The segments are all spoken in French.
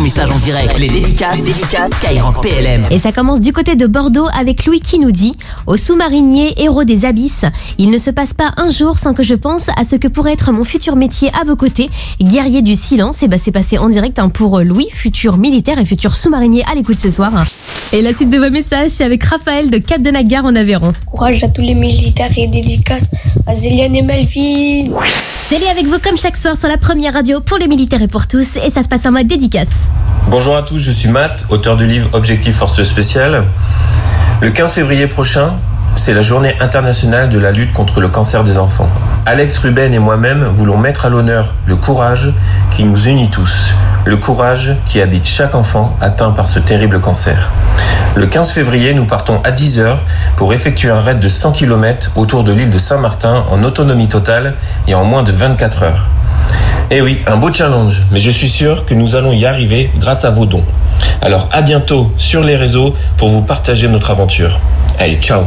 ton message en direct. Les dédicaces, les dédicaces Skyrock PLM. Et ça commence du côté de Bordeaux avec Louis qui nous dit Au sous-marinier, héros des abysses, il ne se passe pas un jour sans que je pense à ce que pourrait être mon futur métier à vos côtés, guerrier du silence. Et bah c'est passé en direct hein, pour Louis, futur militaire et futur sous-marinier à l'écoute ce soir. Et la suite de vos messages, c'est avec Raphaël de Cap de Nagar en Aveyron. Courage à tous les militaires et dédicaces à Zéliane et Melville. C'est avec vous comme chaque soir sur la première radio pour les militaires et pour tous. Et ça se passe en mode dédicace. Bonjour à tous, je suis Matt, auteur du livre Objectif Force Spéciale. Le 15 février prochain, c'est la journée internationale de la lutte contre le cancer des enfants. Alex Ruben et moi-même voulons mettre à l'honneur le courage qui nous unit tous, le courage qui habite chaque enfant atteint par ce terrible cancer. Le 15 février, nous partons à 10h pour effectuer un raid de 100 km autour de l'île de Saint-Martin en autonomie totale et en moins de 24 heures. Eh oui, un beau challenge, mais je suis sûr que nous allons y arriver grâce à vos dons. Alors à bientôt sur les réseaux pour vous partager notre aventure. Allez, ciao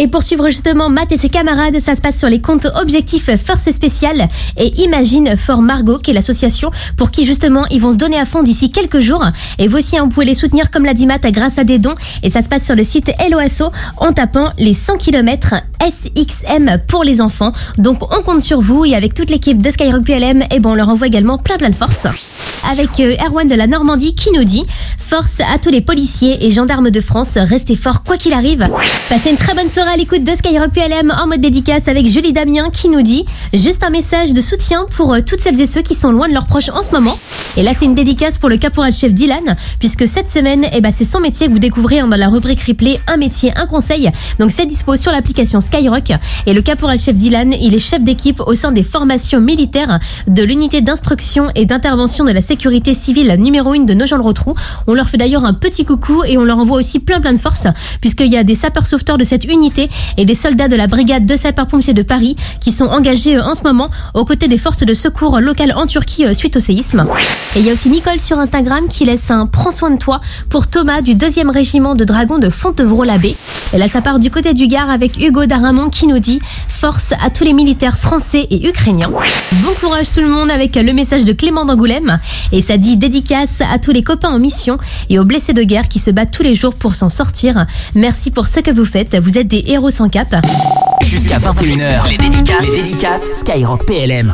Et pour suivre justement Matt et ses camarades, ça se passe sur les comptes Objectif Force Spéciale et Imagine for Margot, qui est l'association pour qui justement ils vont se donner à fond d'ici quelques jours. Et vous aussi, hein, vous pouvez les soutenir comme l'a dit Matt grâce à des dons. Et ça se passe sur le site LOSO en tapant les 100 km SXM pour les enfants. Donc on compte sur vous et avec toute l'équipe de Skyrock PLM, et bon, on leur envoie également plein plein de force. Avec euh, Erwan de la Normandie qui nous dit Force à tous les policiers et gendarmes de France, restez forts quoi qu'il arrive. Passez une très bonne soirée à l'écoute de Skyrock PLM en mode dédicace avec Julie Damien qui nous dit juste un message de soutien pour euh, toutes celles et ceux qui sont loin de leurs proches en ce moment. Et là, c'est une dédicace pour le caporal-chef Dylan, puisque cette semaine, eh ben, c'est son métier que vous découvrez hein, dans la rubrique replay Un métier, un conseil. Donc, c'est dispo sur l'application Skyrock. Et le caporal-chef Dylan, il est chef d'équipe au sein des formations militaires de l'unité d'instruction et d'intervention de la sécurité civile numéro 1 de Nogent-le-Rotrou. On leur fait d'ailleurs un petit coucou et on leur envoie aussi plein plein de force, puisqu'il y a des sapeurs-sauveteurs de cette unité et des soldats de la brigade de sapeurs-pompiers de Paris qui sont engagés euh, en ce moment aux côtés des forces de secours locales en Turquie euh, suite au séisme. Et il y a aussi Nicole sur Instagram qui laisse un prends soin de toi pour Thomas du 2e régiment de dragons de Fontevraud-l'Abbé. Et là, ça part du côté du Gard avec Hugo Daramont qui nous dit force à tous les militaires français et ukrainiens. Bon courage tout le monde avec le message de Clément d'Angoulême. Et ça dit dédicace à tous les copains en mission et aux blessés de guerre qui se battent tous les jours pour s'en sortir. Merci pour ce que vous faites. Vous êtes des héros sans cap. Jusqu'à 21h, les dédicaces, les dédicaces Skyrock PLM.